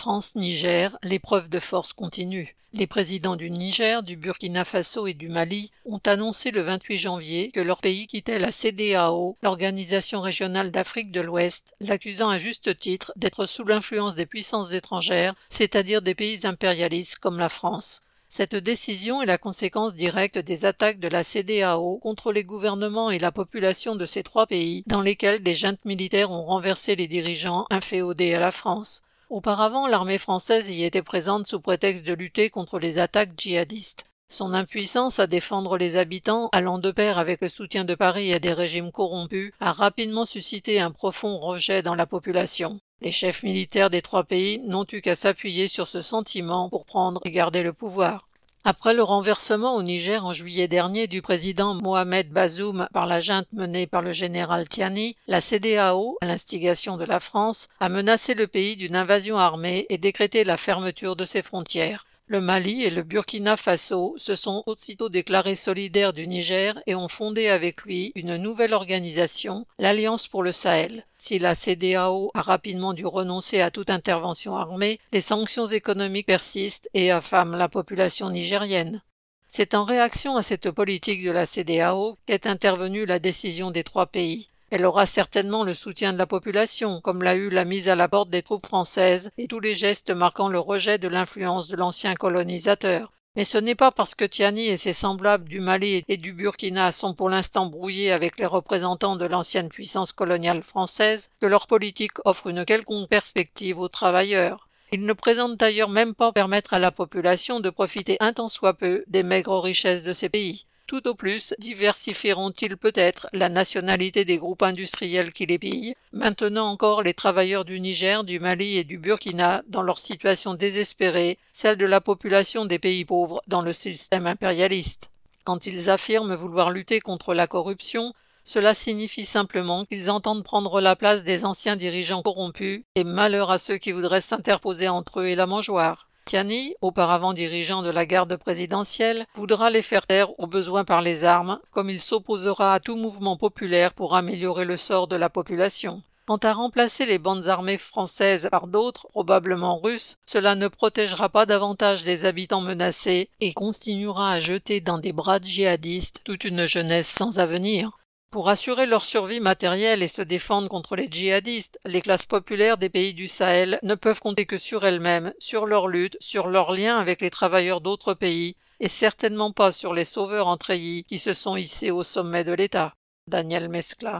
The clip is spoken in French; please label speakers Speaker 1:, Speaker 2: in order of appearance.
Speaker 1: France-Niger, l'épreuve de force continue. Les présidents du Niger, du Burkina Faso et du Mali ont annoncé le 28 janvier que leur pays quittait la CDAO, l'Organisation régionale d'Afrique de l'Ouest, l'accusant à juste titre d'être sous l'influence des puissances étrangères, c'est-à-dire des pays impérialistes comme la France. Cette décision est la conséquence directe des attaques de la CDAO contre les gouvernements et la population de ces trois pays dans lesquels des juntes militaires ont renversé les dirigeants inféodés à la France. Auparavant, l'armée française y était présente sous prétexte de lutter contre les attaques djihadistes. Son impuissance à défendre les habitants, allant de pair avec le soutien de Paris à des régimes corrompus, a rapidement suscité un profond rejet dans la population. Les chefs militaires des trois pays n'ont eu qu'à s'appuyer sur ce sentiment pour prendre et garder le pouvoir. Après le renversement au Niger en juillet dernier du président Mohamed Bazoum par la junte menée par le général Tiani, la CDAO, à l'instigation de la France, a menacé le pays d'une invasion armée et décrété la fermeture de ses frontières. Le Mali et le Burkina Faso se sont aussitôt déclarés solidaires du Niger et ont fondé avec lui une nouvelle organisation, l'Alliance pour le Sahel. Si la CDAO a rapidement dû renoncer à toute intervention armée, les sanctions économiques persistent et affament la population nigérienne. C'est en réaction à cette politique de la CDAO qu'est intervenue la décision des trois pays. Elle aura certainement le soutien de la population, comme l'a eu la mise à la porte des troupes françaises et tous les gestes marquant le rejet de l'influence de l'ancien colonisateur. Mais ce n'est pas parce que Tiani et ses semblables du Mali et du Burkina sont pour l'instant brouillés avec les représentants de l'ancienne puissance coloniale française que leur politique offre une quelconque perspective aux travailleurs. Ils ne présentent d'ailleurs même pas permettre à la population de profiter un tant soit peu des maigres richesses de ces pays. Tout au plus diversifieront-ils peut-être la nationalité des groupes industriels qui les pillent, maintenant encore les travailleurs du Niger, du Mali et du Burkina dans leur situation désespérée, celle de la population des pays pauvres dans le système impérialiste. Quand ils affirment vouloir lutter contre la corruption, cela signifie simplement qu'ils entendent prendre la place des anciens dirigeants corrompus, et malheur à ceux qui voudraient s'interposer entre eux et la mangeoire. Auparavant dirigeant de la garde présidentielle, voudra les faire taire au besoin par les armes, comme il s'opposera à tout mouvement populaire pour améliorer le sort de la population. Quant à remplacer les bandes armées françaises par d'autres, probablement russes, cela ne protégera pas davantage les habitants menacés et continuera à jeter dans des bras de djihadistes toute une jeunesse sans avenir. Pour assurer leur survie matérielle et se défendre contre les djihadistes, les classes populaires des pays du Sahel ne peuvent compter que sur elles-mêmes, sur leur lutte, sur leurs liens avec les travailleurs d'autres pays, et certainement pas sur les sauveurs en treillis qui se sont hissés au sommet de l'État. Daniel Mescla.